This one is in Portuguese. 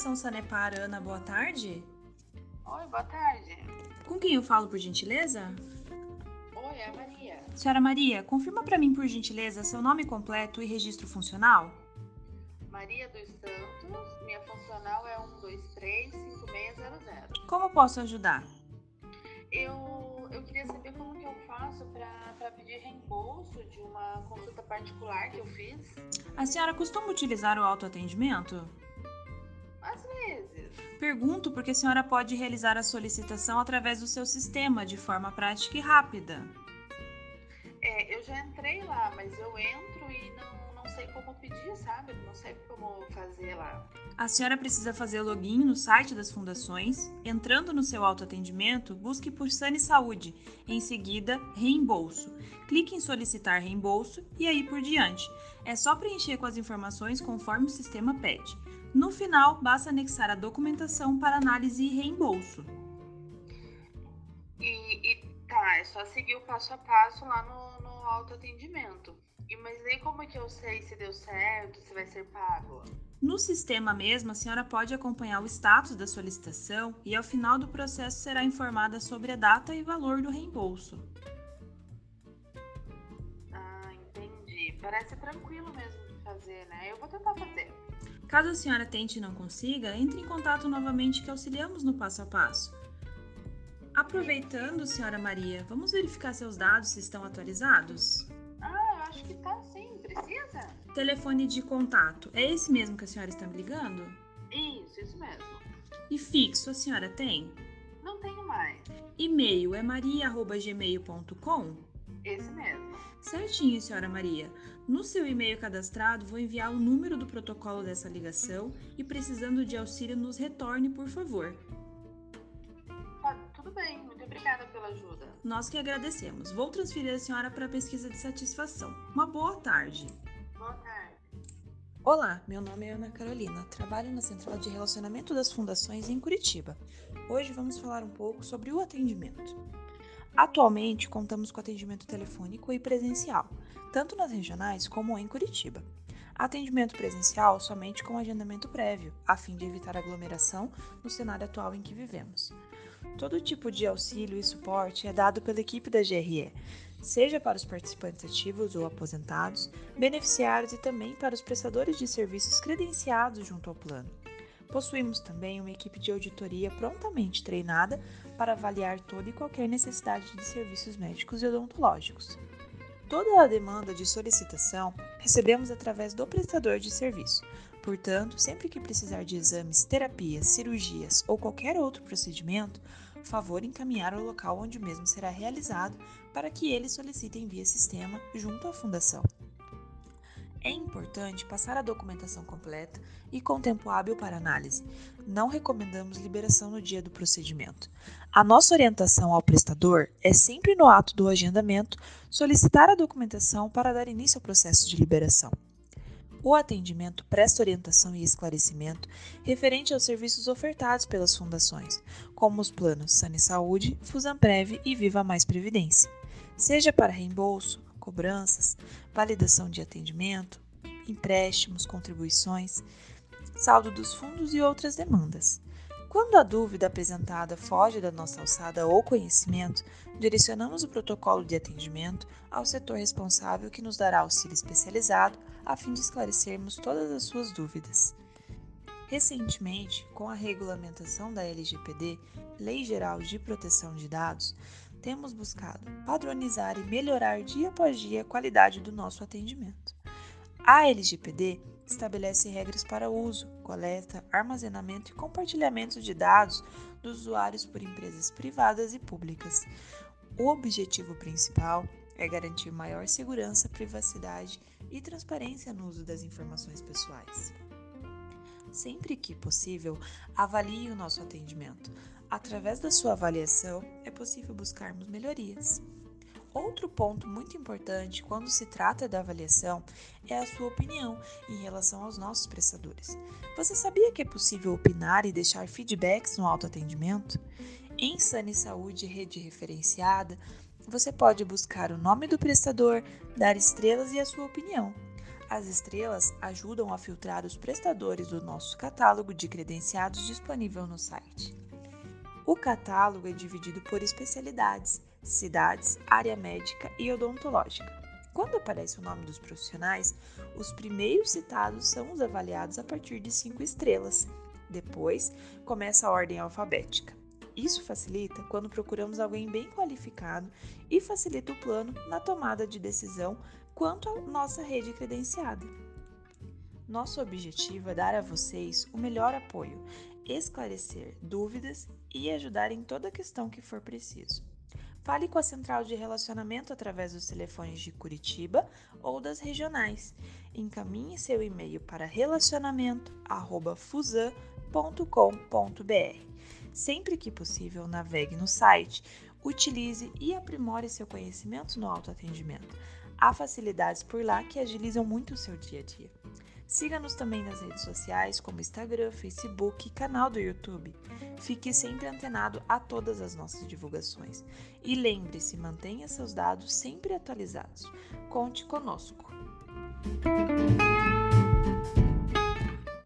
Fundação Sanepar, Ana, boa tarde. Oi, boa tarde. Com quem eu falo, por gentileza? Oi, é a Maria. Senhora Maria, confirma para mim, por gentileza, seu nome completo e registro funcional? Maria dos Santos, minha funcional é 1235600. Como posso ajudar? Eu, eu queria saber como que eu faço para pedir reembolso de uma consulta particular que eu fiz. A senhora costuma utilizar o autoatendimento? Pergunto porque a senhora pode realizar a solicitação através do seu sistema de forma prática e rápida. É, eu já entrei lá, mas eu entro e não, não sei como pedir, sabe? Não sei como fazer lá. A senhora precisa fazer login no site das fundações. Entrando no seu autoatendimento, busque por Sane Saúde. Em seguida, reembolso. Clique em solicitar reembolso e aí por diante. É só preencher com as informações conforme o sistema pede. No final, basta anexar a documentação para análise e reembolso. E, e tá, é só seguir o passo a passo lá no, no autoatendimento. E, mas aí como é que eu sei se deu certo, se vai ser pago? No sistema mesmo, a senhora pode acompanhar o status da solicitação e ao final do processo será informada sobre a data e valor do reembolso. Ah, entendi. Parece tranquilo mesmo de fazer, né? Eu vou tentar fazer. Caso a senhora tente e não consiga, entre em contato novamente que auxiliamos no passo a passo. Aproveitando, senhora Maria, vamos verificar seus dados se estão atualizados? Ah, eu acho que tá sim. Precisa? Telefone de contato. É esse mesmo que a senhora está me ligando? Isso, isso mesmo. E fixo a senhora tem? Não tenho mais. E-mail é maria.gmail.com? Esse mesmo. Certinho, senhora Maria. No seu e-mail cadastrado, vou enviar o número do protocolo dessa ligação e precisando de auxílio, nos retorne, por favor. Tá, tudo bem. Muito obrigada pela ajuda. Nós que agradecemos. Vou transferir a senhora para a pesquisa de satisfação. Uma boa tarde. Boa tarde. Olá, meu nome é Ana Carolina. Trabalho na Central de Relacionamento das Fundações em Curitiba. Hoje vamos falar um pouco sobre o atendimento. Atualmente, contamos com atendimento telefônico e presencial, tanto nas regionais como em Curitiba. Atendimento presencial somente com agendamento prévio, a fim de evitar aglomeração no cenário atual em que vivemos. Todo tipo de auxílio e suporte é dado pela equipe da GRE, seja para os participantes ativos ou aposentados, beneficiários e também para os prestadores de serviços credenciados junto ao plano. Possuímos também uma equipe de auditoria prontamente treinada para avaliar toda e qualquer necessidade de serviços médicos e odontológicos. Toda a demanda de solicitação recebemos através do prestador de serviço. Portanto, sempre que precisar de exames, terapias, cirurgias ou qualquer outro procedimento, favor encaminhar ao local onde o mesmo será realizado para que eles solicitem via sistema junto à fundação. É importante passar a documentação completa e com tempo hábil para análise. Não recomendamos liberação no dia do procedimento. A nossa orientação ao prestador é sempre no ato do agendamento solicitar a documentação para dar início ao processo de liberação. O atendimento presta orientação e esclarecimento referente aos serviços ofertados pelas fundações, como os planos Sane Saúde, Fusamprev e Viva Mais Previdência, seja para reembolso, cobranças, validação de atendimento, empréstimos, contribuições, saldo dos fundos e outras demandas. Quando a dúvida apresentada foge da nossa alçada ou conhecimento, direcionamos o protocolo de atendimento ao setor responsável que nos dará auxílio especializado a fim de esclarecermos todas as suas dúvidas. Recentemente, com a regulamentação da LGPD, Lei Geral de Proteção de Dados, temos buscado padronizar e melhorar dia após dia a qualidade do nosso atendimento. A LGPD estabelece regras para uso, coleta, armazenamento e compartilhamento de dados dos usuários por empresas privadas e públicas. O objetivo principal é garantir maior segurança, privacidade e transparência no uso das informações pessoais. Sempre que possível, avalie o nosso atendimento. Através da sua avaliação, é possível buscarmos melhorias. Outro ponto muito importante quando se trata da avaliação é a sua opinião em relação aos nossos prestadores. Você sabia que é possível opinar e deixar feedbacks no autoatendimento? Em Sane Saúde Rede Referenciada, você pode buscar o nome do prestador, dar estrelas e a sua opinião. As estrelas ajudam a filtrar os prestadores do nosso catálogo de credenciados disponível no site. O catálogo é dividido por especialidades, cidades, área médica e odontológica. Quando aparece o nome dos profissionais, os primeiros citados são os avaliados a partir de 5 estrelas. Depois, começa a ordem alfabética. Isso facilita quando procuramos alguém bem qualificado e facilita o plano na tomada de decisão quanto à nossa rede credenciada. Nosso objetivo é dar a vocês o melhor apoio, esclarecer dúvidas e ajudar em toda questão que for preciso. Fale com a central de relacionamento através dos telefones de Curitiba ou das regionais. Encaminhe seu e-mail para relacionamento@fusan.com.br. Sempre que possível, navegue no site, utilize e aprimore seu conhecimento no autoatendimento. Há facilidades por lá que agilizam muito o seu dia a dia. Siga-nos também nas redes sociais como Instagram, Facebook e canal do YouTube. Fique sempre antenado a todas as nossas divulgações. E lembre-se, mantenha seus dados sempre atualizados. Conte conosco.